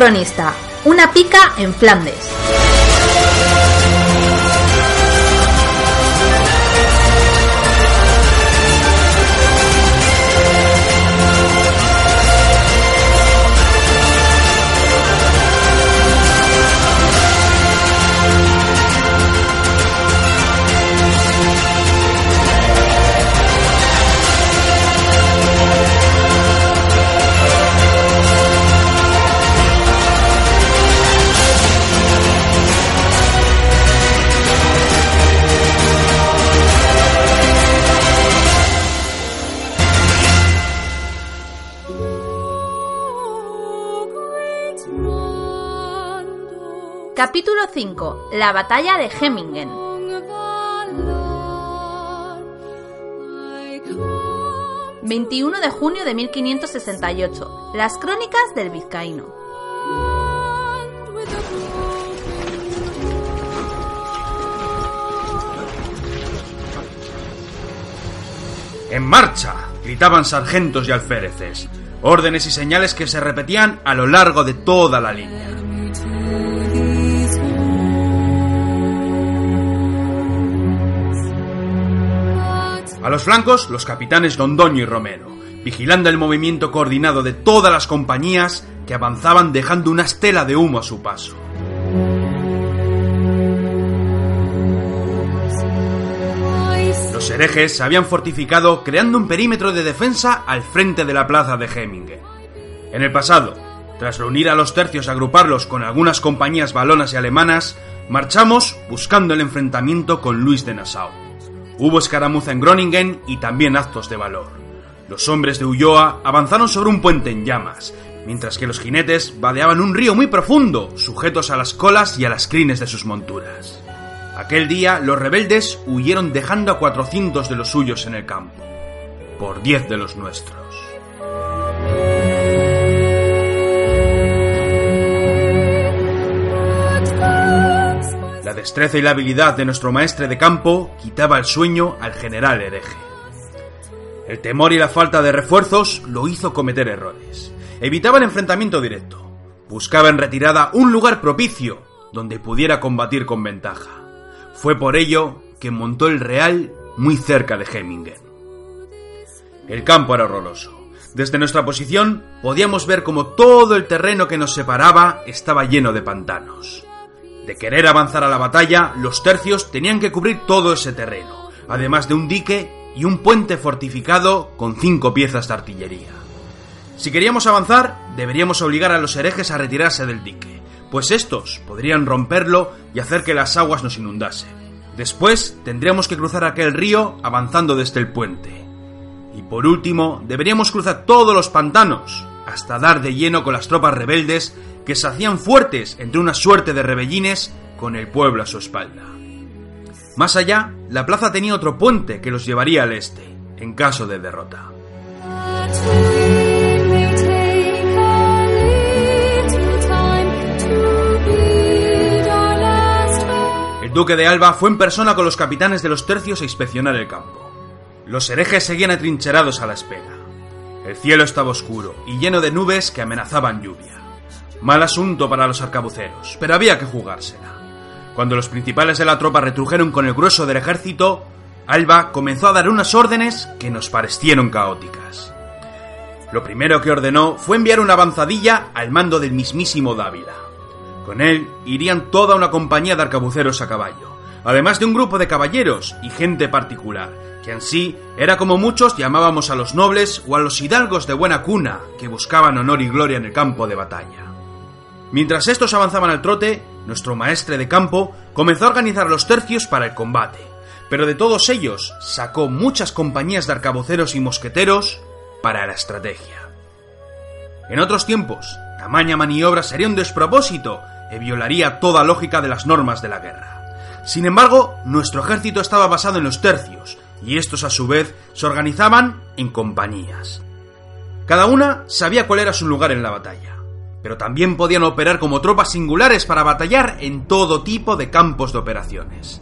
Cronista. Una pica en Flandes. 5. La batalla de Hemmingen. ...21 de junio de 1568... ...Las crónicas del vizcaíno... ¡En marcha! gritaban sargentos y alféreces, órdenes y señales que se repetían a lo largo de toda la línea. A los flancos, los capitanes Londoño y Romero, vigilando el movimiento coordinado de todas las compañías que avanzaban dejando una estela de humo a su paso. Los herejes se habían fortificado creando un perímetro de defensa al frente de la plaza de Hemmingen. En el pasado, tras reunir a los tercios agruparlos con algunas compañías balonas y alemanas, marchamos buscando el enfrentamiento con Luis de Nassau. Hubo escaramuza en Groningen y también actos de valor. Los hombres de Ulloa avanzaron sobre un puente en llamas, mientras que los jinetes vadeaban un río muy profundo, sujetos a las colas y a las crines de sus monturas. Aquel día los rebeldes huyeron dejando a 400 de los suyos en el campo, por 10 de los nuestros. Destreza y la habilidad de nuestro maestre de campo quitaba el sueño al general hereje. El temor y la falta de refuerzos lo hizo cometer errores. Evitaba el enfrentamiento directo. Buscaba en retirada un lugar propicio donde pudiera combatir con ventaja. Fue por ello que montó el Real muy cerca de Hemmingen. El campo era horroroso. Desde nuestra posición podíamos ver como todo el terreno que nos separaba estaba lleno de pantanos. De querer avanzar a la batalla, los tercios tenían que cubrir todo ese terreno, además de un dique y un puente fortificado con cinco piezas de artillería. Si queríamos avanzar, deberíamos obligar a los herejes a retirarse del dique, pues estos podrían romperlo y hacer que las aguas nos inundasen. Después tendríamos que cruzar aquel río avanzando desde el puente. Y por último, deberíamos cruzar todos los pantanos, hasta dar de lleno con las tropas rebeldes que se hacían fuertes entre una suerte de rebellines con el pueblo a su espalda. Más allá, la plaza tenía otro puente que los llevaría al este, en caso de derrota. El duque de Alba fue en persona con los capitanes de los tercios a inspeccionar el campo. Los herejes seguían atrincherados a la espera. El cielo estaba oscuro y lleno de nubes que amenazaban lluvia. Mal asunto para los arcabuceros, pero había que jugársela. Cuando los principales de la tropa retrujeron con el grueso del ejército, Alba comenzó a dar unas órdenes que nos parecieron caóticas. Lo primero que ordenó fue enviar una avanzadilla al mando del mismísimo Dávila. Con él irían toda una compañía de arcabuceros a caballo, además de un grupo de caballeros y gente particular, que en sí era como muchos llamábamos a los nobles o a los hidalgos de buena cuna que buscaban honor y gloria en el campo de batalla. Mientras estos avanzaban al trote, nuestro maestre de campo comenzó a organizar los tercios para el combate, pero de todos ellos sacó muchas compañías de arcabuceros y mosqueteros para la estrategia. En otros tiempos, tamaña maniobra sería un despropósito y violaría toda lógica de las normas de la guerra. Sin embargo, nuestro ejército estaba basado en los tercios, y estos a su vez se organizaban en compañías. Cada una sabía cuál era su lugar en la batalla, pero también podían operar como tropas singulares para batallar en todo tipo de campos de operaciones.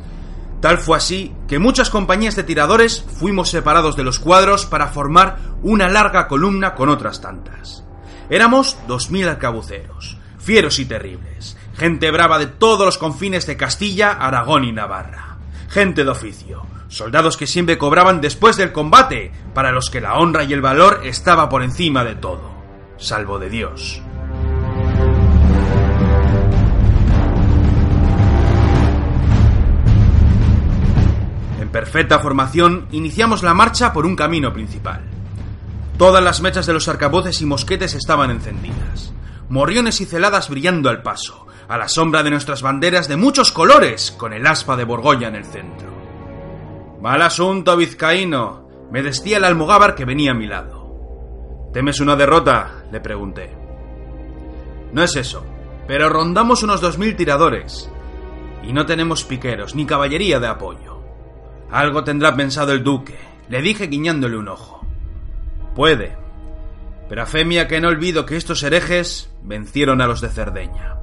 Tal fue así que muchas compañías de tiradores fuimos separados de los cuadros para formar una larga columna con otras tantas. Éramos dos mil arcabuceros, fieros y terribles, gente brava de todos los confines de Castilla, Aragón y Navarra, gente de oficio, soldados que siempre cobraban después del combate, para los que la honra y el valor estaba por encima de todo, salvo de Dios. Perfecta formación, iniciamos la marcha por un camino principal. Todas las mechas de los arcabuces y mosquetes estaban encendidas, morriones y celadas brillando al paso, a la sombra de nuestras banderas de muchos colores, con el aspa de Borgoña en el centro. Mal asunto, vizcaíno, me decía el almogávar que venía a mi lado. ¿Temes una derrota? le pregunté. No es eso, pero rondamos unos dos mil tiradores, y no tenemos piqueros ni caballería de apoyo. Algo tendrá pensado el duque, le dije guiñándole un ojo. Puede, pero a fe mía que no olvido que estos herejes vencieron a los de Cerdeña.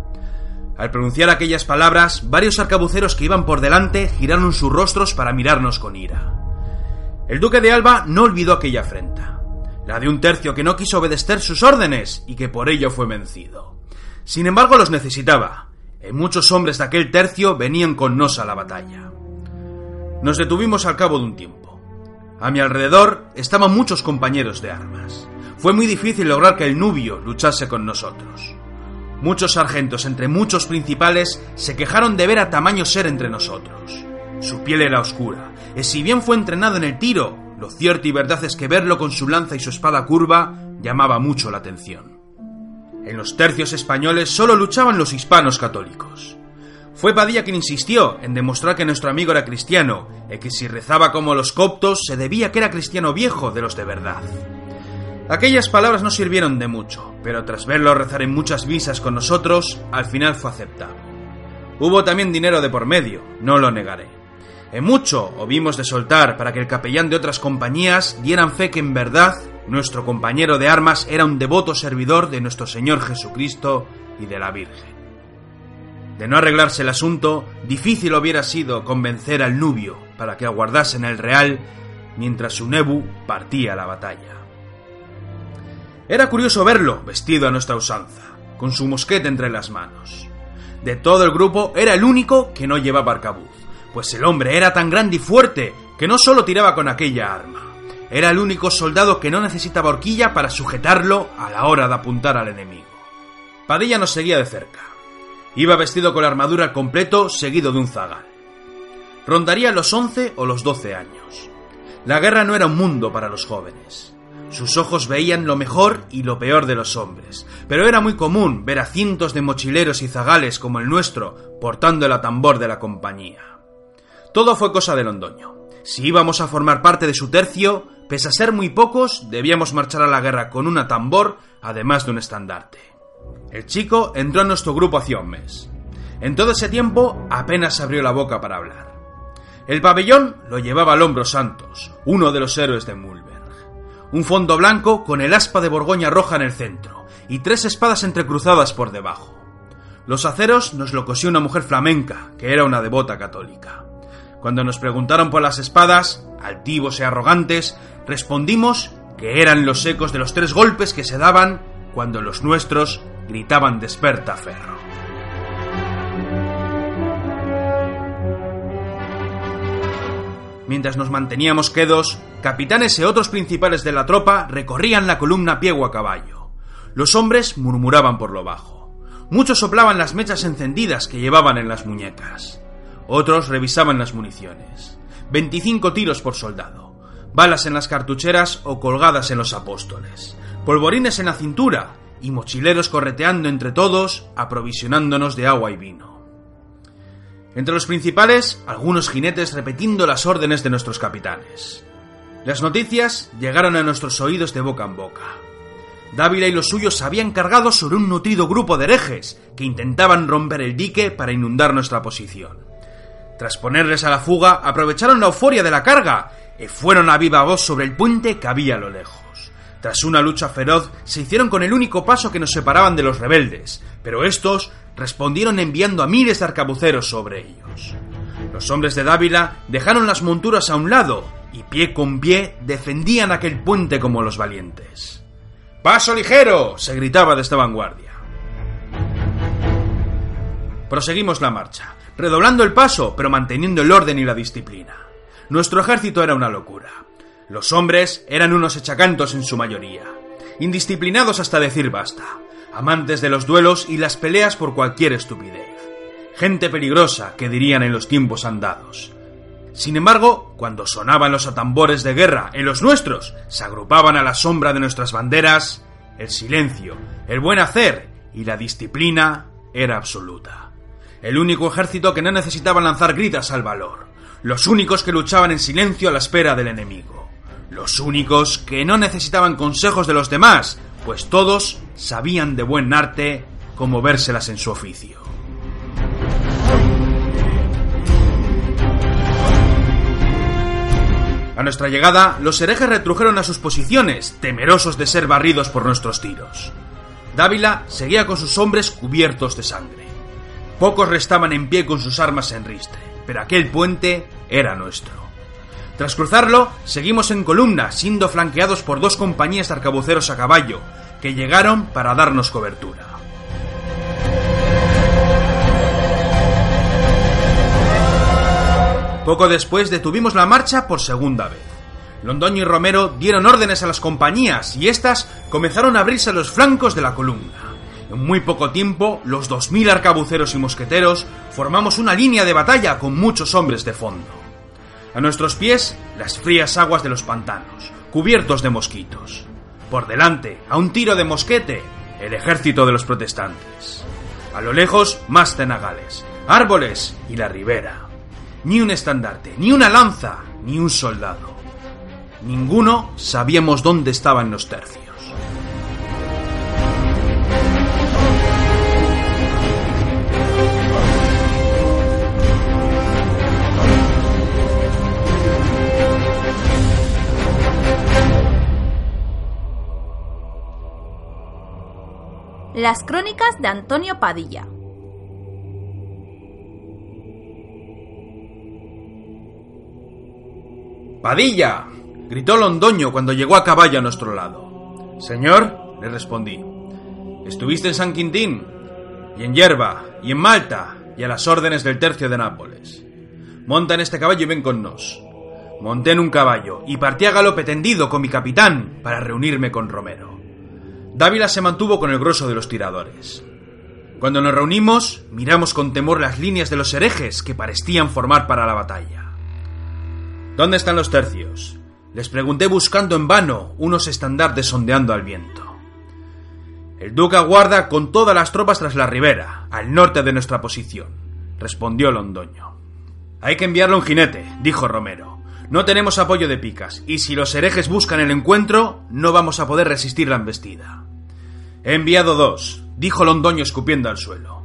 Al pronunciar aquellas palabras, varios arcabuceros que iban por delante giraron sus rostros para mirarnos con ira. El duque de Alba no olvidó aquella afrenta, la de un tercio que no quiso obedecer sus órdenes y que por ello fue vencido. Sin embargo, los necesitaba, y muchos hombres de aquel tercio venían con nos a la batalla. Nos detuvimos al cabo de un tiempo. A mi alrededor estaban muchos compañeros de armas. Fue muy difícil lograr que el nubio luchase con nosotros. Muchos sargentos, entre muchos principales, se quejaron de ver a tamaño ser entre nosotros. Su piel era oscura, y si bien fue entrenado en el tiro, lo cierto y verdad es que verlo con su lanza y su espada curva llamaba mucho la atención. En los tercios españoles solo luchaban los hispanos católicos. Fue Padilla quien insistió en demostrar que nuestro amigo era cristiano, y que si rezaba como los coptos se debía que era cristiano viejo de los de verdad. Aquellas palabras no sirvieron de mucho, pero tras verlo rezar en muchas misas con nosotros, al final fue aceptado. Hubo también dinero de por medio, no lo negaré. En mucho vimos de soltar para que el capellán de otras compañías dieran fe que en verdad nuestro compañero de armas era un devoto servidor de nuestro Señor Jesucristo y de la Virgen. De no arreglarse el asunto, difícil hubiera sido convencer al nubio para que aguardase en el real mientras su nebu partía a la batalla. Era curioso verlo, vestido a nuestra usanza, con su mosquete entre las manos. De todo el grupo era el único que no llevaba arcabuz, pues el hombre era tan grande y fuerte que no solo tiraba con aquella arma, era el único soldado que no necesitaba horquilla para sujetarlo a la hora de apuntar al enemigo. Padilla nos seguía de cerca. Iba vestido con la armadura al completo, seguido de un zagal. Rondaría los 11 o los 12 años. La guerra no era un mundo para los jóvenes. Sus ojos veían lo mejor y lo peor de los hombres, pero era muy común ver a cientos de mochileros y zagales como el nuestro portando el atambor de la compañía. Todo fue cosa de Londoño. Si íbamos a formar parte de su tercio, pese a ser muy pocos, debíamos marchar a la guerra con un atambor, además de un estandarte. El chico entró en nuestro grupo hacía un mes. En todo ese tiempo apenas abrió la boca para hablar. El pabellón lo llevaba al hombro Santos, uno de los héroes de Mulver un fondo blanco con el aspa de Borgoña roja en el centro y tres espadas entrecruzadas por debajo. Los aceros nos lo cosió una mujer flamenca, que era una devota católica. Cuando nos preguntaron por las espadas, altivos y arrogantes, respondimos que eran los ecos de los tres golpes que se daban cuando los nuestros gritaban desperta ferro. Mientras nos manteníamos quedos, capitanes y otros principales de la tropa recorrían la columna piego a caballo. Los hombres murmuraban por lo bajo. Muchos soplaban las mechas encendidas que llevaban en las muñecas. Otros revisaban las municiones. 25 tiros por soldado. Balas en las cartucheras o colgadas en los apóstoles. Polvorines en la cintura y mochileros correteando entre todos, aprovisionándonos de agua y vino. Entre los principales, algunos jinetes repitiendo las órdenes de nuestros capitanes. Las noticias llegaron a nuestros oídos de boca en boca. Dávila y los suyos se habían cargado sobre un nutrido grupo de herejes que intentaban romper el dique para inundar nuestra posición. Tras ponerles a la fuga, aprovecharon la euforia de la carga y fueron a viva voz sobre el puente que había a lo lejos. Tras una lucha feroz, se hicieron con el único paso que nos separaban de los rebeldes, pero estos respondieron enviando a miles de arcabuceros sobre ellos. Los hombres de Dávila dejaron las monturas a un lado y pie con pie defendían aquel puente como los valientes. ¡Paso ligero! se gritaba desde vanguardia. Proseguimos la marcha, redoblando el paso, pero manteniendo el orden y la disciplina. Nuestro ejército era una locura. Los hombres eran unos echacantos en su mayoría, indisciplinados hasta decir basta, amantes de los duelos y las peleas por cualquier estupidez. Gente peligrosa, que dirían en los tiempos andados. Sin embargo, cuando sonaban los atambores de guerra en los nuestros, se agrupaban a la sombra de nuestras banderas, el silencio, el buen hacer y la disciplina era absoluta. El único ejército que no necesitaba lanzar gritas al valor. Los únicos que luchaban en silencio a la espera del enemigo. Los únicos que no necesitaban consejos de los demás, pues todos sabían de buen arte cómo vérselas en su oficio. A nuestra llegada, los herejes retrujeron a sus posiciones, temerosos de ser barridos por nuestros tiros. Dávila seguía con sus hombres cubiertos de sangre. Pocos restaban en pie con sus armas en ristre, pero aquel puente era nuestro. Tras cruzarlo, seguimos en columna, siendo flanqueados por dos compañías de arcabuceros a caballo, que llegaron para darnos cobertura. Poco después detuvimos la marcha por segunda vez. Londoño y Romero dieron órdenes a las compañías y éstas comenzaron a abrirse a los flancos de la columna. En muy poco tiempo, los 2.000 arcabuceros y mosqueteros formamos una línea de batalla con muchos hombres de fondo. A nuestros pies, las frías aguas de los pantanos, cubiertos de mosquitos. Por delante, a un tiro de mosquete, el ejército de los protestantes. A lo lejos, más cenagales, árboles y la ribera ni un estandarte, ni una lanza, ni un soldado. Ninguno sabíamos dónde estaban los tercios. Las crónicas de Antonio Padilla. ¡Padilla! gritó Londoño cuando llegó a caballo a nuestro lado. Señor, le respondí, estuviste en San Quintín, y en Yerba, y en Malta, y a las órdenes del tercio de Nápoles. Monta en este caballo y ven con nos. Monté en un caballo y partí a galope tendido con mi capitán para reunirme con Romero. Dávila se mantuvo con el grosso de los tiradores. Cuando nos reunimos, miramos con temor las líneas de los herejes que parecían formar para la batalla. ¿Dónde están los tercios? Les pregunté buscando en vano unos estandartes sondeando al viento. El duque aguarda con todas las tropas tras la ribera, al norte de nuestra posición, respondió Londoño. Hay que enviarle un jinete, dijo Romero. No tenemos apoyo de picas, y si los herejes buscan el encuentro, no vamos a poder resistir la embestida. He enviado dos, dijo Londoño escupiendo al suelo.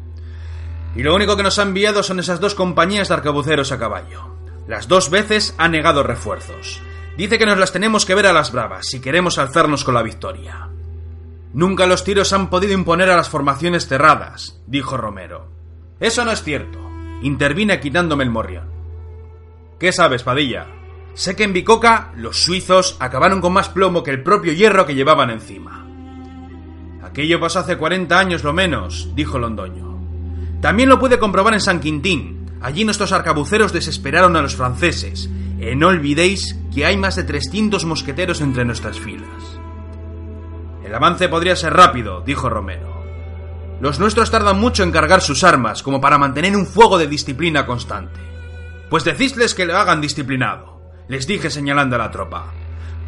Y lo único que nos ha enviado son esas dos compañías de arcabuceros a caballo. Las dos veces ha negado refuerzos. Dice que nos las tenemos que ver a las bravas si queremos alzarnos con la victoria. Nunca los tiros han podido imponer a las formaciones cerradas, dijo Romero. Eso no es cierto. Intervine quitándome el morrión. ¿Qué sabes, Padilla? Sé que en Bicoca los suizos acabaron con más plomo que el propio hierro que llevaban encima. Aquello pasó hace 40 años lo menos, dijo Londoño. También lo puede comprobar en San Quintín, Allí nuestros arcabuceros desesperaron a los franceses. Y no olvidéis que hay más de 300 mosqueteros entre nuestras filas. El avance podría ser rápido, dijo Romero. Los nuestros tardan mucho en cargar sus armas como para mantener un fuego de disciplina constante. Pues decidles que lo hagan disciplinado, les dije señalando a la tropa.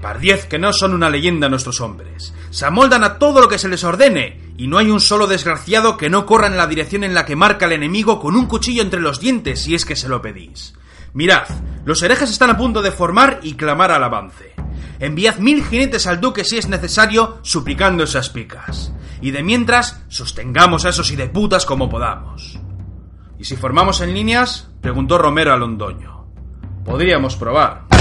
Pardiez que no son una leyenda nuestros hombres. Se amoldan a todo lo que se les ordene, y no hay un solo desgraciado que no corra en la dirección en la que marca el enemigo con un cuchillo entre los dientes si es que se lo pedís. Mirad, los herejes están a punto de formar y clamar al avance. Enviad mil jinetes al duque si es necesario, suplicando esas picas. Y de mientras, sostengamos a esos hideputas como podamos. ¿Y si formamos en líneas? preguntó Romero a Londoño. Podríamos probar.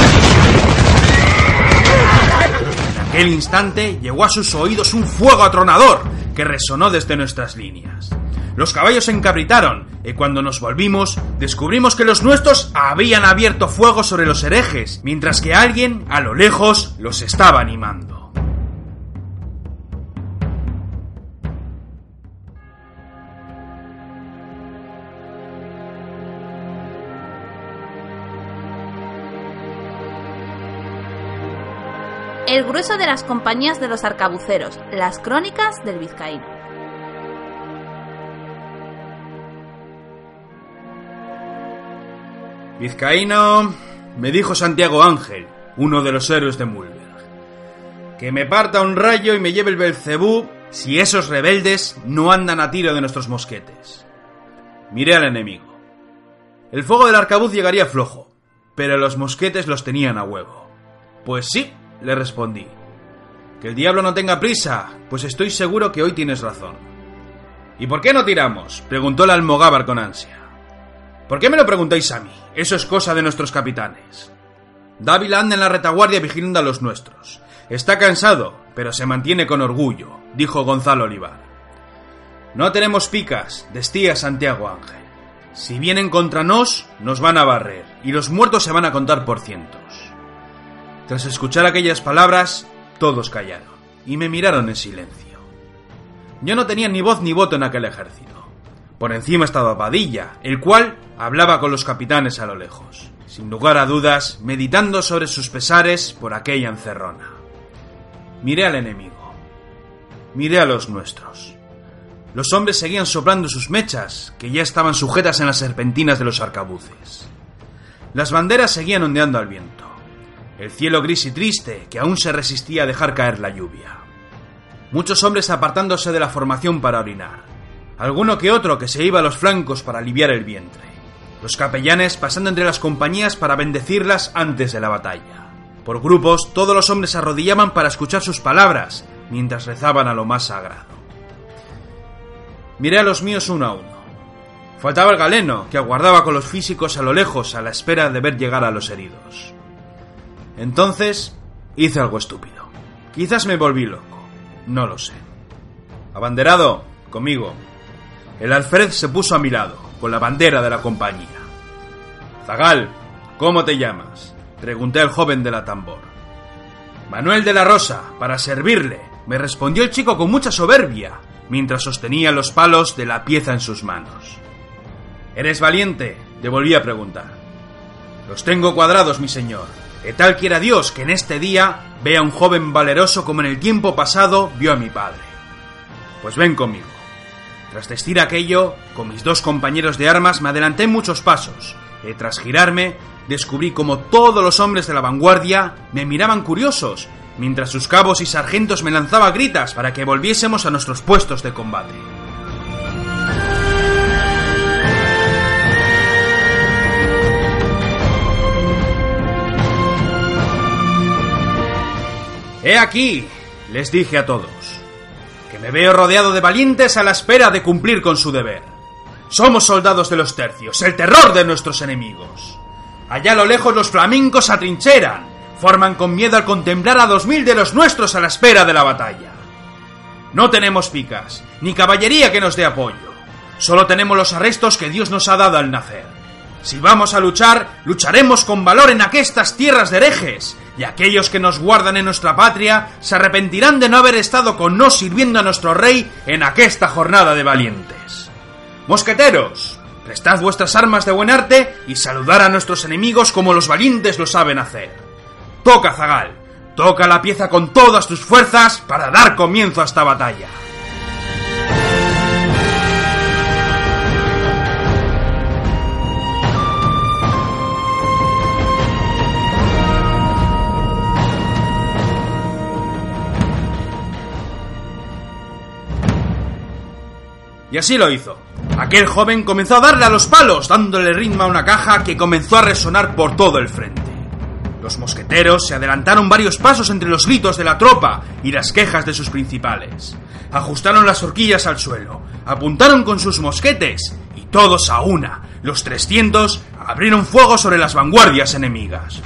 Aquel instante llegó a sus oídos un fuego atronador que resonó desde nuestras líneas. Los caballos se encabritaron y cuando nos volvimos descubrimos que los nuestros habían abierto fuego sobre los herejes, mientras que alguien a lo lejos los estaba animando. El grueso de las compañías de los arcabuceros, las crónicas del vizcaíno. Vizcaíno, me dijo Santiago Ángel, uno de los héroes de Mulberg, que me parta un rayo y me lleve el Belcebú si esos rebeldes no andan a tiro de nuestros mosquetes. Miré al enemigo. El fuego del arcabuz llegaría flojo, pero los mosquetes los tenían a huevo. Pues sí, le respondí. Que el diablo no tenga prisa, pues estoy seguro que hoy tienes razón. ¿Y por qué no tiramos? preguntó el almogávar con ansia. ¿Por qué me lo preguntáis a mí? Eso es cosa de nuestros capitanes. Dávila anda en la retaguardia vigilando a los nuestros. Está cansado, pero se mantiene con orgullo, dijo Gonzalo Olivar. No tenemos picas, decía Santiago Ángel. Si vienen contra nos, nos van a barrer, y los muertos se van a contar por cientos. Tras escuchar aquellas palabras, todos callaron, y me miraron en silencio. Yo no tenía ni voz ni voto en aquel ejército. Por encima estaba Padilla, el cual hablaba con los capitanes a lo lejos, sin lugar a dudas, meditando sobre sus pesares por aquella encerrona. Miré al enemigo. Miré a los nuestros. Los hombres seguían soplando sus mechas, que ya estaban sujetas en las serpentinas de los arcabuces. Las banderas seguían ondeando al viento. El cielo gris y triste, que aún se resistía a dejar caer la lluvia. Muchos hombres apartándose de la formación para orinar alguno que otro que se iba a los flancos para aliviar el vientre, los capellanes pasando entre las compañías para bendecirlas antes de la batalla. Por grupos, todos los hombres arrodillaban para escuchar sus palabras, mientras rezaban a lo más sagrado. Miré a los míos uno a uno. Faltaba el galeno, que aguardaba con los físicos a lo lejos a la espera de ver llegar a los heridos. Entonces hice algo estúpido. Quizás me volví loco. No lo sé. Abanderado, conmigo. El alfred se puso a mi lado, con la bandera de la compañía. Zagal, ¿cómo te llamas? Pregunté al joven de la tambor. Manuel de la Rosa, para servirle, me respondió el chico con mucha soberbia, mientras sostenía los palos de la pieza en sus manos. ¿Eres valiente? Le volví a preguntar. Los tengo cuadrados, mi señor. Que tal quiera Dios que en este día vea un joven valeroso como en el tiempo pasado vio a mi padre. Pues ven conmigo. Tras decir aquello, con mis dos compañeros de armas me adelanté muchos pasos, y tras girarme, descubrí como todos los hombres de la vanguardia me miraban curiosos, mientras sus cabos y sargentos me lanzaban gritas para que volviésemos a nuestros puestos de combate. He aquí, les dije a todos me veo rodeado de valientes a la espera de cumplir con su deber. Somos soldados de los tercios, el terror de nuestros enemigos. Allá a lo lejos los flamencos atrincheran, forman con miedo al contemplar a dos mil de los nuestros a la espera de la batalla. No tenemos picas, ni caballería que nos dé apoyo. Solo tenemos los arrestos que Dios nos ha dado al nacer. Si vamos a luchar, lucharemos con valor en aquestas tierras de herejes, y aquellos que nos guardan en nuestra patria se arrepentirán de no haber estado con nos sirviendo a nuestro rey en aquesta jornada de valientes. Mosqueteros, prestad vuestras armas de buen arte y saludar a nuestros enemigos como los valientes lo saben hacer. Toca, Zagal, toca la pieza con todas tus fuerzas para dar comienzo a esta batalla. Y así lo hizo. Aquel joven comenzó a darle a los palos, dándole ritmo a una caja que comenzó a resonar por todo el frente. Los mosqueteros se adelantaron varios pasos entre los gritos de la tropa y las quejas de sus principales. Ajustaron las horquillas al suelo, apuntaron con sus mosquetes y todos a una, los 300, abrieron fuego sobre las vanguardias enemigas.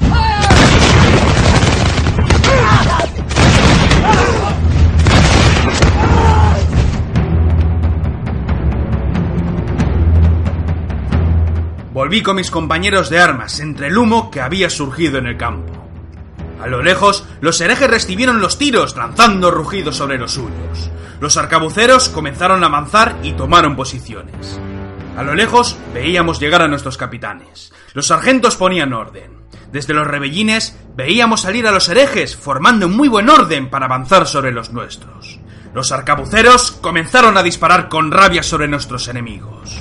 Volví con mis compañeros de armas entre el humo que había surgido en el campo. A lo lejos, los herejes recibieron los tiros, lanzando rugidos sobre los suyos. Los arcabuceros comenzaron a avanzar y tomaron posiciones. A lo lejos veíamos llegar a nuestros capitanes. Los sargentos ponían orden. Desde los rebellines veíamos salir a los herejes formando muy buen orden para avanzar sobre los nuestros. Los arcabuceros comenzaron a disparar con rabia sobre nuestros enemigos.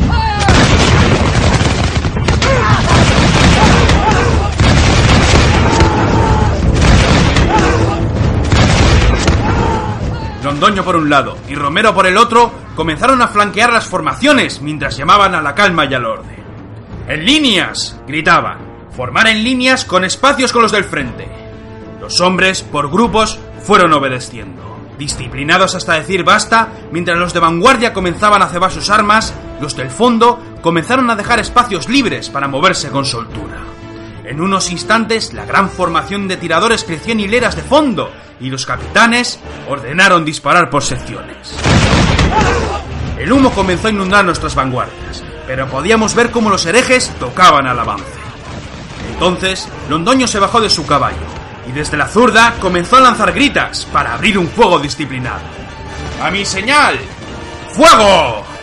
Londoño por un lado y Romero por el otro comenzaron a flanquear las formaciones mientras llamaban a la calma y al orden. ¡En líneas! gritaban. Formar en líneas con espacios con los del frente. Los hombres, por grupos, fueron obedeciendo. Disciplinados hasta decir basta, mientras los de vanguardia comenzaban a cebar sus armas, los del fondo comenzaron a dejar espacios libres para moverse con soltura. En unos instantes, la gran formación de tiradores creció en hileras de fondo y los capitanes ordenaron disparar por secciones. El humo comenzó a inundar nuestras vanguardias, pero podíamos ver cómo los herejes tocaban al avance. Entonces, Londoño se bajó de su caballo y desde la zurda comenzó a lanzar gritas para abrir un fuego disciplinado. ¡A mi señal! ¡Fuego!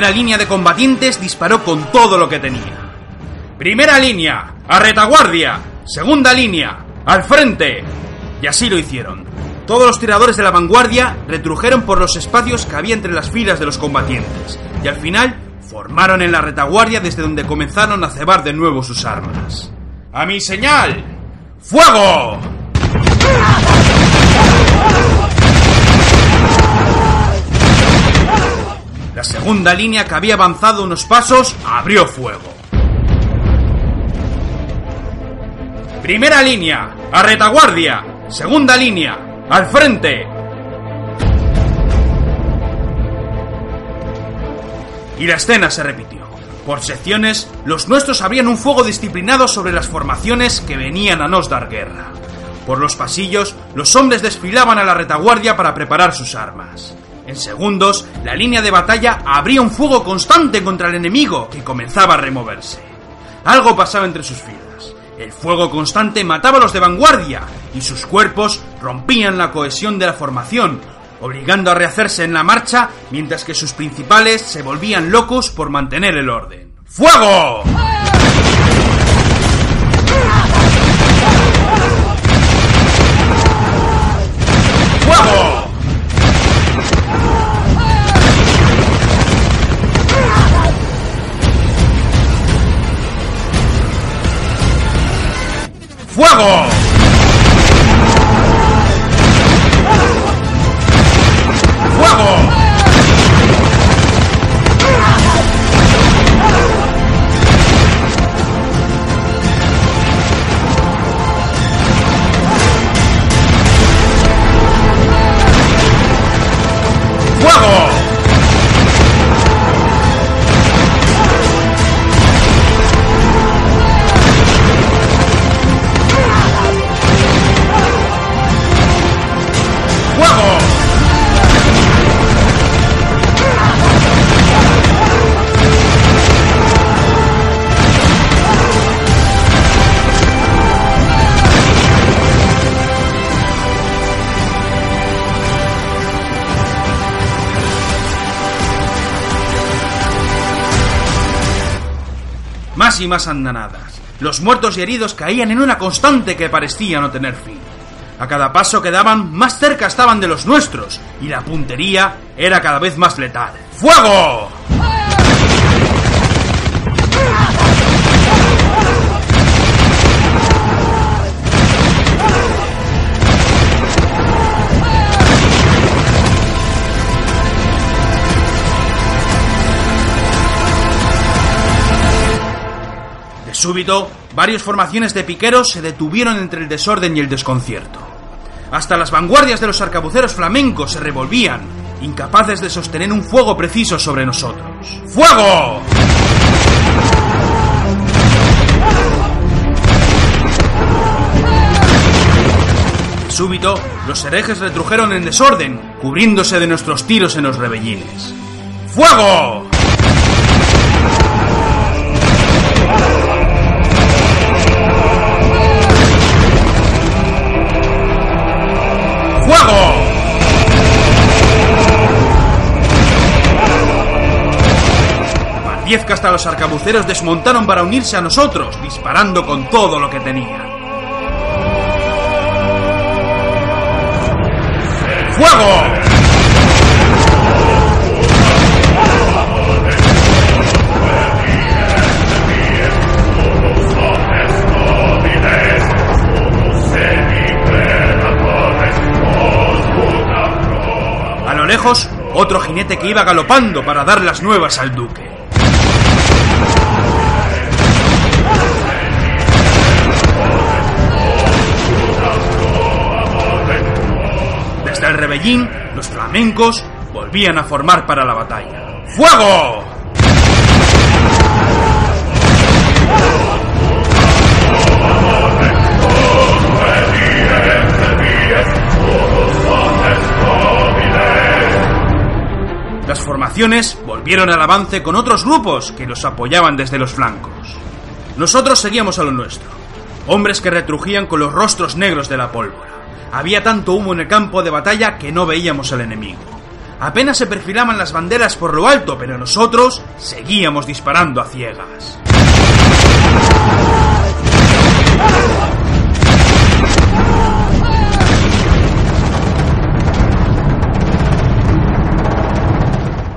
Primera línea de combatientes disparó con todo lo que tenía. Primera línea, a retaguardia. Segunda línea, al frente. Y así lo hicieron. Todos los tiradores de la vanguardia retrujeron por los espacios que había entre las filas de los combatientes. Y al final formaron en la retaguardia desde donde comenzaron a cebar de nuevo sus armas. ¡A mi señal! ¡Fuego! La segunda línea que había avanzado unos pasos abrió fuego. Primera línea, a retaguardia. Segunda línea, al frente. Y la escena se repitió. Por secciones, los nuestros abrían un fuego disciplinado sobre las formaciones que venían a nos dar guerra. Por los pasillos, los hombres desfilaban a la retaguardia para preparar sus armas. En segundos, la línea de batalla abría un fuego constante contra el enemigo que comenzaba a removerse. Algo pasaba entre sus filas. El fuego constante mataba a los de vanguardia y sus cuerpos rompían la cohesión de la formación, obligando a rehacerse en la marcha mientras que sus principales se volvían locos por mantener el orden. ¡Fuego! ¡Fuego! Y más andanadas. Los muertos y heridos caían en una constante que parecía no tener fin. A cada paso que daban, más cerca estaban de los nuestros, y la puntería era cada vez más letal. ¡Fuego! Súbito, varias formaciones de piqueros se detuvieron entre el desorden y el desconcierto. Hasta las vanguardias de los arcabuceros flamencos se revolvían, incapaces de sostener un fuego preciso sobre nosotros. ¡Fuego! Súbito, los herejes retrujeron en desorden, cubriéndose de nuestros tiros en los rebellines. ¡Fuego! ¡Fuego! que hasta los arcabuceros desmontaron para unirse a nosotros, disparando con todo lo que tenían. ¡Fuego! Otro jinete que iba galopando para dar las nuevas al duque. Desde el rebellín, los flamencos volvían a formar para la batalla. ¡Fuego! Las formaciones volvieron al avance con otros grupos que los apoyaban desde los flancos. Nosotros seguíamos a lo nuestro. Hombres que retrujían con los rostros negros de la pólvora. Había tanto humo en el campo de batalla que no veíamos al enemigo. Apenas se perfilaban las banderas por lo alto, pero nosotros seguíamos disparando a ciegas.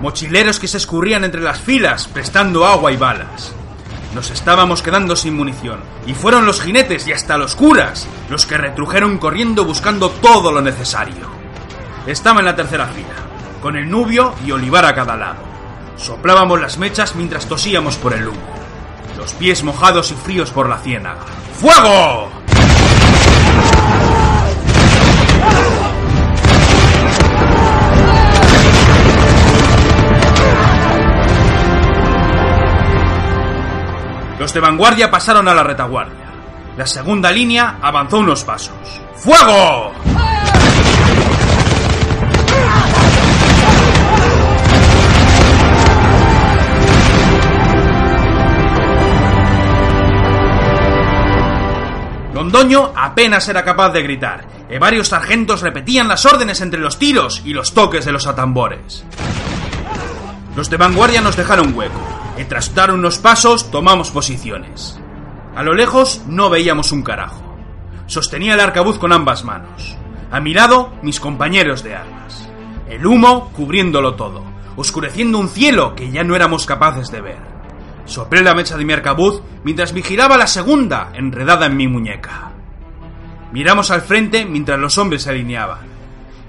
Mochileros que se escurrían entre las filas prestando agua y balas. Nos estábamos quedando sin munición, y fueron los jinetes y hasta los curas los que retrujeron corriendo buscando todo lo necesario. Estaba en la tercera fila, con el nubio y olivar a cada lado. Soplábamos las mechas mientras tosíamos por el humo, los pies mojados y fríos por la ciénaga. ¡Fuego! Los de vanguardia pasaron a la retaguardia. La segunda línea avanzó unos pasos. ¡Fuego! Londoño apenas era capaz de gritar, y varios sargentos repetían las órdenes entre los tiros y los toques de los atambores. Los de vanguardia nos dejaron hueco, y tras dar unos pasos tomamos posiciones. A lo lejos no veíamos un carajo. Sostenía el arcabuz con ambas manos. A mi lado, mis compañeros de armas. El humo cubriéndolo todo, oscureciendo un cielo que ya no éramos capaces de ver. Soplé la mecha de mi arcabuz mientras vigilaba la segunda enredada en mi muñeca. Miramos al frente mientras los hombres se alineaban.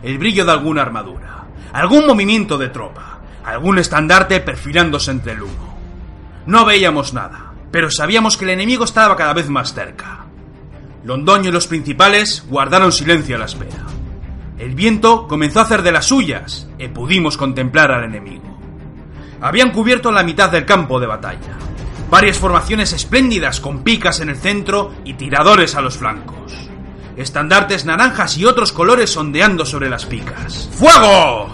El brillo de alguna armadura, algún movimiento de tropa, algún estandarte perfilándose entre el humo. No veíamos nada, pero sabíamos que el enemigo estaba cada vez más cerca. Londoño y los principales guardaron silencio a la espera. El viento comenzó a hacer de las suyas y pudimos contemplar al enemigo. Habían cubierto la mitad del campo de batalla. Varias formaciones espléndidas con picas en el centro y tiradores a los flancos. Estandartes naranjas y otros colores ondeando sobre las picas. ¡Fuego!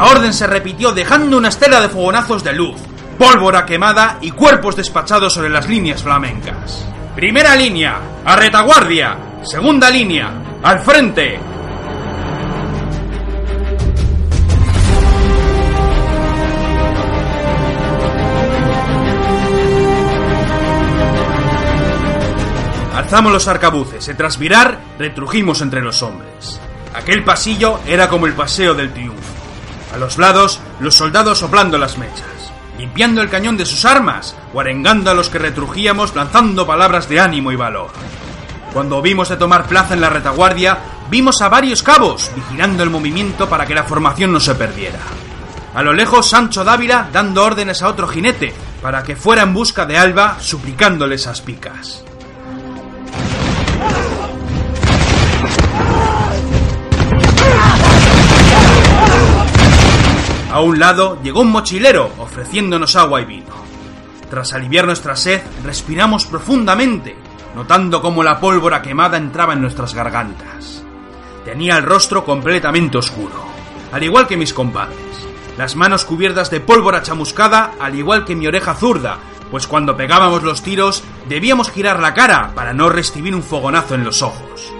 La orden se repitió dejando una estela de fogonazos de luz, pólvora quemada y cuerpos despachados sobre las líneas flamencas. Primera línea, a retaguardia. Segunda línea, al frente. Alzamos los arcabuces y tras virar, retrujimos entre los hombres. Aquel pasillo era como el paseo del triunfo. A los lados, los soldados soplando las mechas, limpiando el cañón de sus armas, o arengando a los que retrujíamos lanzando palabras de ánimo y valor. Cuando vimos de tomar plaza en la retaguardia, vimos a varios cabos vigilando el movimiento para que la formación no se perdiera. A lo lejos, Sancho Dávila dando órdenes a otro jinete para que fuera en busca de Alba, suplicándole esas picas. A un lado llegó un mochilero ofreciéndonos agua y vino. Tras aliviar nuestra sed, respiramos profundamente, notando cómo la pólvora quemada entraba en nuestras gargantas. Tenía el rostro completamente oscuro, al igual que mis compadres. Las manos cubiertas de pólvora chamuscada, al igual que mi oreja zurda, pues cuando pegábamos los tiros debíamos girar la cara para no recibir un fogonazo en los ojos.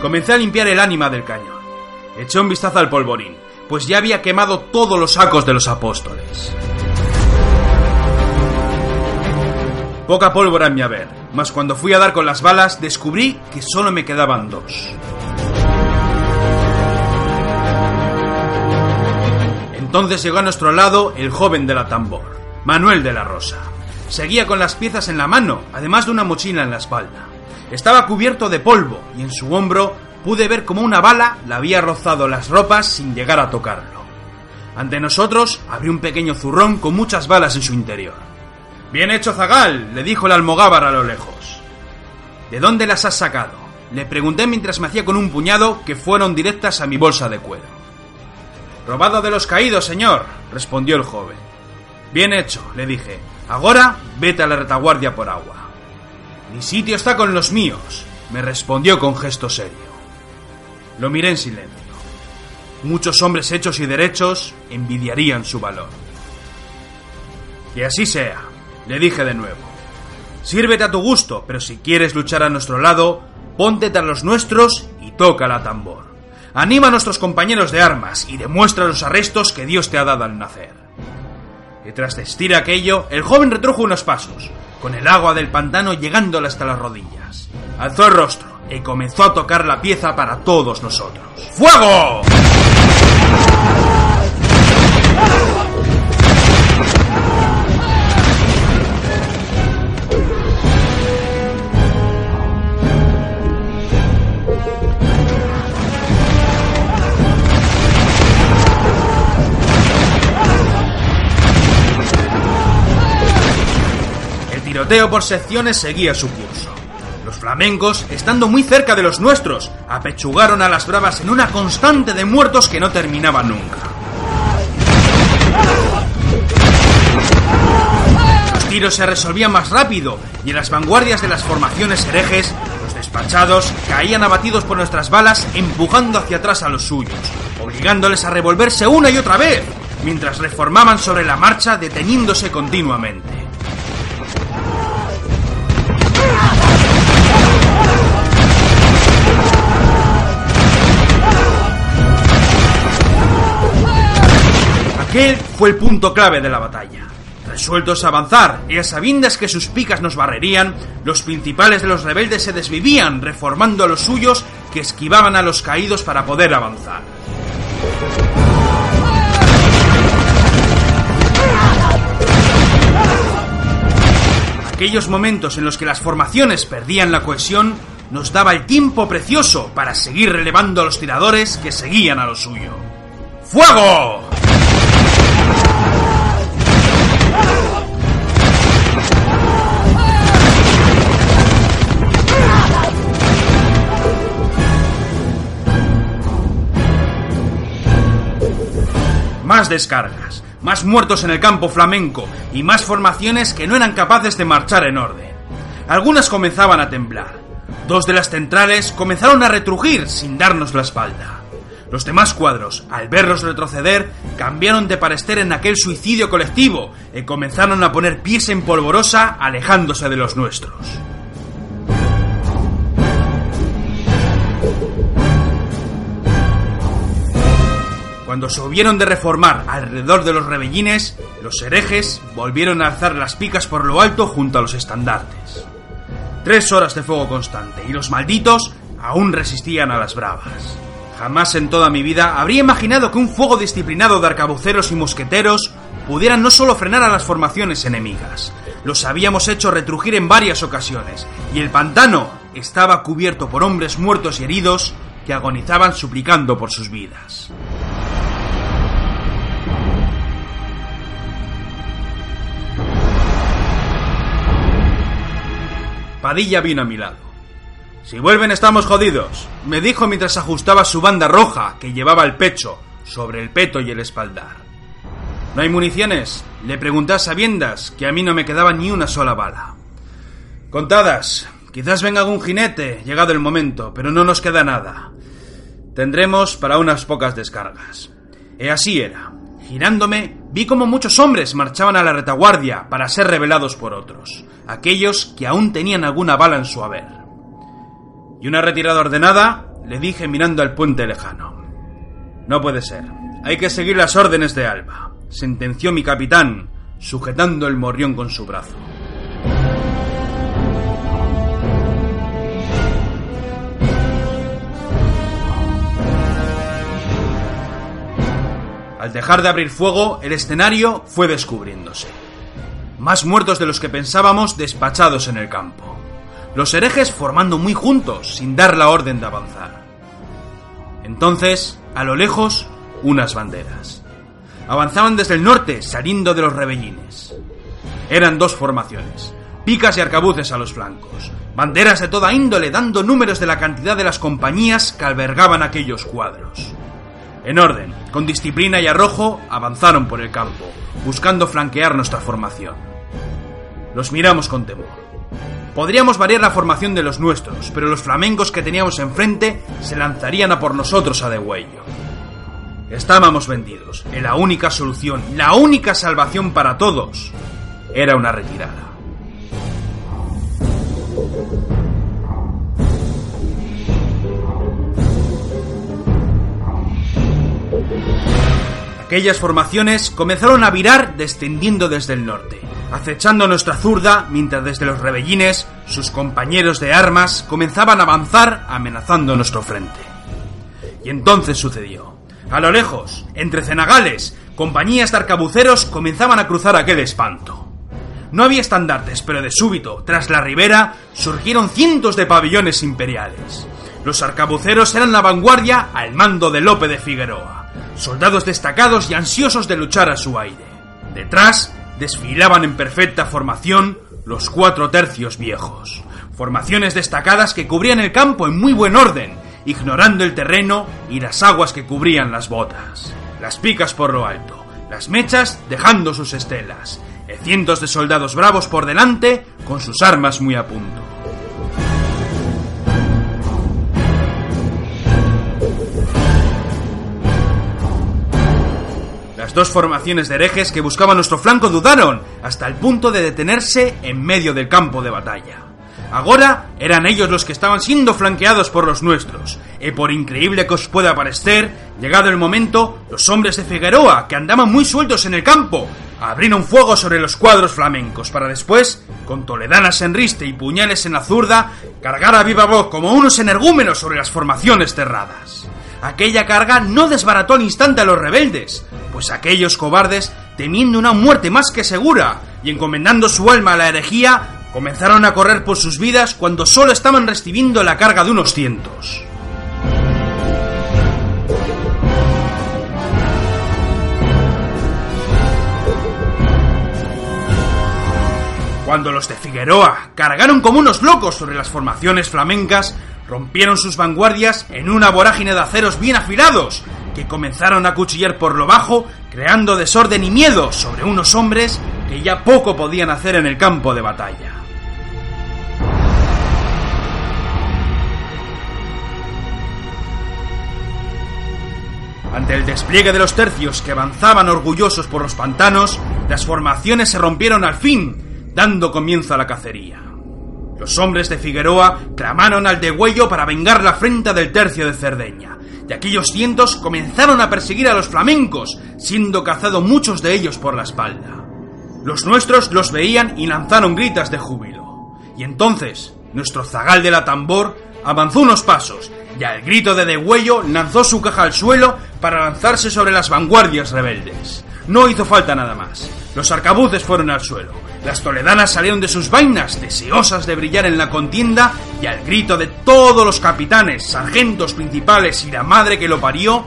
Comencé a limpiar el ánima del cañón. Eché un vistazo al polvorín, pues ya había quemado todos los sacos de los apóstoles. Poca pólvora en mi haber, mas cuando fui a dar con las balas descubrí que solo me quedaban dos. Entonces llegó a nuestro lado el joven de la tambor, Manuel de la Rosa. Seguía con las piezas en la mano, además de una mochila en la espalda. Estaba cubierto de polvo y en su hombro pude ver como una bala le había rozado las ropas sin llegar a tocarlo. Ante nosotros abrió un pequeño zurrón con muchas balas en su interior. Bien hecho, Zagal, le dijo el almogávar a lo lejos. ¿De dónde las has sacado? Le pregunté mientras me hacía con un puñado que fueron directas a mi bolsa de cuero. Robado de los caídos, señor, respondió el joven. Bien hecho, le dije. Ahora vete a la retaguardia por agua. Mi sitio está con los míos, me respondió con gesto serio. Lo miré en silencio. Muchos hombres hechos y derechos envidiarían su valor. Que así sea, le dije de nuevo. Sírvete a tu gusto, pero si quieres luchar a nuestro lado, ponte tras los nuestros y toca la tambor. Anima a nuestros compañeros de armas y demuestra los arrestos que Dios te ha dado al nacer. Y tras vestir aquello, el joven retrujo unos pasos, con el agua del pantano llegándole hasta las rodillas. Alzó el rostro y comenzó a tocar la pieza para todos nosotros. ¡Fuego! Tiroteo por secciones seguía su curso. Los flamencos, estando muy cerca de los nuestros, apechugaron a las bravas en una constante de muertos que no terminaba nunca. Los tiros se resolvían más rápido y en las vanguardias de las formaciones herejes, los despachados caían abatidos por nuestras balas empujando hacia atrás a los suyos, obligándoles a revolverse una y otra vez, mientras reformaban sobre la marcha deteniéndose continuamente. Aquel fue el punto clave de la batalla. Resueltos a avanzar y a sabiendas que sus picas nos barrerían, los principales de los rebeldes se desvivían, reformando a los suyos que esquivaban a los caídos para poder avanzar. Aquellos momentos en los que las formaciones perdían la cohesión nos daba el tiempo precioso para seguir relevando a los tiradores que seguían a lo suyo. ¡Fuego! Más descargas, más muertos en el campo flamenco y más formaciones que no eran capaces de marchar en orden. Algunas comenzaban a temblar. Dos de las centrales comenzaron a retrujir sin darnos la espalda. Los demás cuadros, al verlos retroceder, cambiaron de parecer en aquel suicidio colectivo y comenzaron a poner pies en polvorosa alejándose de los nuestros. Cuando se hubieron de reformar alrededor de los rebellines, los herejes volvieron a alzar las picas por lo alto junto a los estandartes. Tres horas de fuego constante y los malditos aún resistían a las bravas. Jamás en toda mi vida habría imaginado que un fuego disciplinado de arcabuceros y mosqueteros pudiera no solo frenar a las formaciones enemigas, los habíamos hecho retrujir en varias ocasiones, y el pantano estaba cubierto por hombres muertos y heridos que agonizaban suplicando por sus vidas. Padilla vino a mi lado. Si vuelven estamos jodidos, me dijo mientras ajustaba su banda roja que llevaba al pecho, sobre el peto y el espaldar. ¿No hay municiones? Le pregunté a sabiendas que a mí no me quedaba ni una sola bala. Contadas, quizás venga algún jinete, llegado el momento, pero no nos queda nada. Tendremos para unas pocas descargas. E así era. Girándome, vi como muchos hombres marchaban a la retaguardia para ser revelados por otros, aquellos que aún tenían alguna bala en su haber. Y una retirada ordenada, le dije mirando al puente lejano. No puede ser. Hay que seguir las órdenes de Alba, sentenció mi capitán, sujetando el morrión con su brazo. Al dejar de abrir fuego, el escenario fue descubriéndose. Más muertos de los que pensábamos despachados en el campo. Los herejes formando muy juntos, sin dar la orden de avanzar. Entonces, a lo lejos, unas banderas. Avanzaban desde el norte, saliendo de los rebellines. Eran dos formaciones, picas y arcabuces a los flancos, banderas de toda índole dando números de la cantidad de las compañías que albergaban aquellos cuadros. En orden, con disciplina y arrojo, avanzaron por el campo, buscando flanquear nuestra formación. Los miramos con temor. Podríamos variar la formación de los nuestros, pero los flamencos que teníamos enfrente se lanzarían a por nosotros a degüello. Estábamos vendidos, y la única solución, la única salvación para todos, era una retirada. Aquellas formaciones comenzaron a virar descendiendo desde el norte, acechando nuestra zurda mientras desde los rebellines sus compañeros de armas comenzaban a avanzar amenazando nuestro frente. Y entonces sucedió. A lo lejos, entre cenagales, compañías de arcabuceros comenzaban a cruzar aquel espanto. No había estandartes, pero de súbito, tras la ribera, surgieron cientos de pabellones imperiales. Los arcabuceros eran la vanguardia al mando de Lope de Figueroa, soldados destacados y ansiosos de luchar a su aire. Detrás desfilaban en perfecta formación los cuatro tercios viejos, formaciones destacadas que cubrían el campo en muy buen orden, ignorando el terreno y las aguas que cubrían las botas, las picas por lo alto, las mechas dejando sus estelas, y cientos de soldados bravos por delante con sus armas muy a punto. Dos formaciones de herejes que buscaban nuestro flanco dudaron, hasta el punto de detenerse en medio del campo de batalla. Ahora eran ellos los que estaban siendo flanqueados por los nuestros, y por increíble que os pueda parecer, llegado el momento, los hombres de Figueroa, que andaban muy sueltos en el campo, abrieron fuego sobre los cuadros flamencos, para después, con toledanas en riste y puñales en la zurda, cargar a viva voz como unos energúmenos sobre las formaciones cerradas. Aquella carga no desbarató al instante a los rebeldes, pues aquellos cobardes, temiendo una muerte más que segura y encomendando su alma a la herejía, comenzaron a correr por sus vidas cuando solo estaban recibiendo la carga de unos cientos. Cuando los de Figueroa cargaron como unos locos sobre las formaciones flamencas, rompieron sus vanguardias en una vorágine de aceros bien afilados, que comenzaron a cuchillar por lo bajo, creando desorden y miedo sobre unos hombres que ya poco podían hacer en el campo de batalla. Ante el despliegue de los tercios que avanzaban orgullosos por los pantanos, las formaciones se rompieron al fin, dando comienzo a la cacería. Los hombres de Figueroa clamaron al degüello para vengar la afrenta del tercio de Cerdeña, y aquellos cientos comenzaron a perseguir a los flamencos, siendo cazados muchos de ellos por la espalda. Los nuestros los veían y lanzaron gritas de júbilo. Y entonces, nuestro zagal de la tambor avanzó unos pasos, y al grito de degüello lanzó su caja al suelo para lanzarse sobre las vanguardias rebeldes. No hizo falta nada más. Los arcabuces fueron al suelo. Las toledanas salieron de sus vainas, deseosas de brillar en la contienda, y al grito de todos los capitanes, sargentos principales y la madre que lo parió,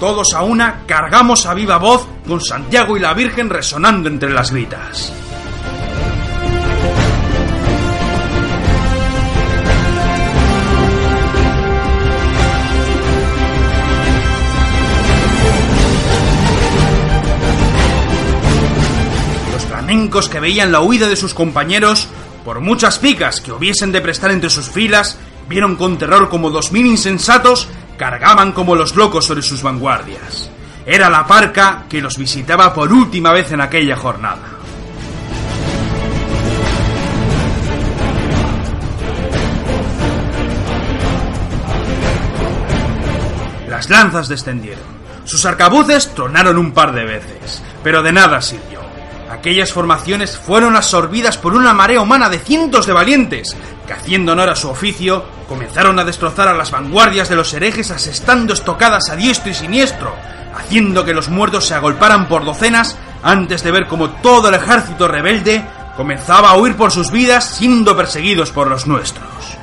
todos a una cargamos a viva voz con Santiago y la Virgen resonando entre las gritas. Que veían la huida de sus compañeros, por muchas picas que hubiesen de prestar entre sus filas, vieron con terror como dos mil insensatos cargaban como los locos sobre sus vanguardias. era la parca que los visitaba por última vez en aquella jornada. Las lanzas descendieron. Sus arcabuces tronaron un par de veces, pero de nada sirvió. Aquellas formaciones fueron absorbidas por una marea humana de cientos de valientes, que haciendo honor a su oficio, comenzaron a destrozar a las vanguardias de los herejes asestando estocadas a diestro y siniestro, haciendo que los muertos se agolparan por docenas antes de ver cómo todo el ejército rebelde comenzaba a huir por sus vidas siendo perseguidos por los nuestros.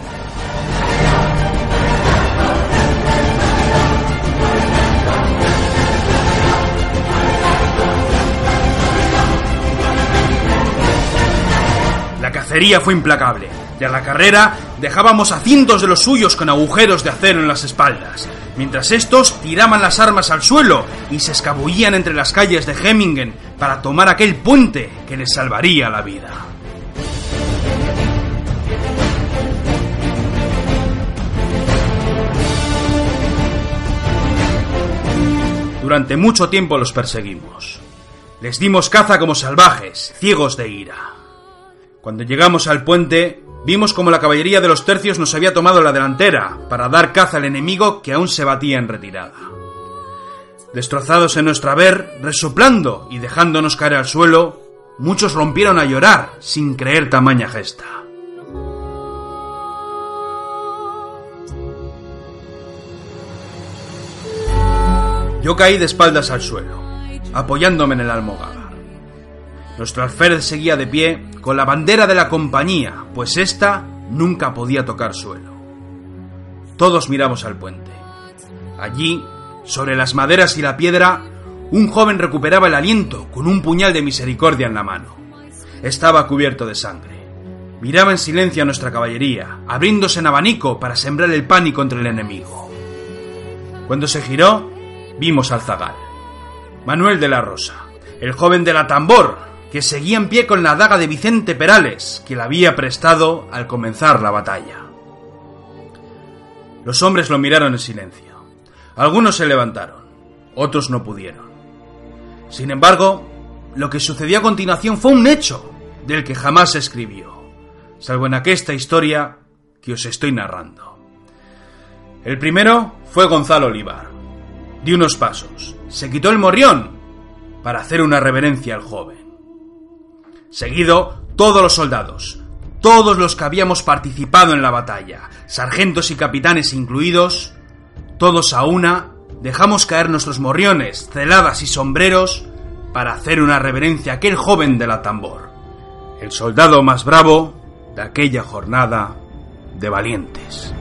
Cacería fue implacable, y a la carrera dejábamos a cientos de los suyos con agujeros de acero en las espaldas, mientras estos tiraban las armas al suelo y se escabullían entre las calles de Hemmingen para tomar aquel puente que les salvaría la vida. Durante mucho tiempo los perseguimos. Les dimos caza como salvajes, ciegos de ira. Cuando llegamos al puente, vimos como la caballería de los tercios nos había tomado la delantera para dar caza al enemigo que aún se batía en retirada. Destrozados en nuestra ver, resoplando y dejándonos caer al suelo, muchos rompieron a llorar sin creer tamaña gesta. Yo caí de espaldas al suelo, apoyándome en el almohada. Nuestro alférez seguía de pie con la bandera de la compañía, pues ésta nunca podía tocar suelo. Todos miramos al puente. Allí, sobre las maderas y la piedra, un joven recuperaba el aliento con un puñal de misericordia en la mano. Estaba cubierto de sangre. Miraba en silencio a nuestra caballería, abriéndose en abanico para sembrar el pánico entre el enemigo. Cuando se giró, vimos al zagal. Manuel de la Rosa, el joven de la tambor, que seguía en pie con la daga de Vicente Perales, que la había prestado al comenzar la batalla. Los hombres lo miraron en silencio. Algunos se levantaron, otros no pudieron. Sin embargo, lo que sucedió a continuación fue un hecho del que jamás se escribió, salvo en aquesta historia que os estoy narrando. El primero fue Gonzalo Olivar. Dio unos pasos, se quitó el morrión para hacer una reverencia al joven. Seguido, todos los soldados, todos los que habíamos participado en la batalla, sargentos y capitanes incluidos, todos a una, dejamos caer nuestros morriones, celadas y sombreros para hacer una reverencia a aquel joven de la tambor, el soldado más bravo de aquella jornada de valientes.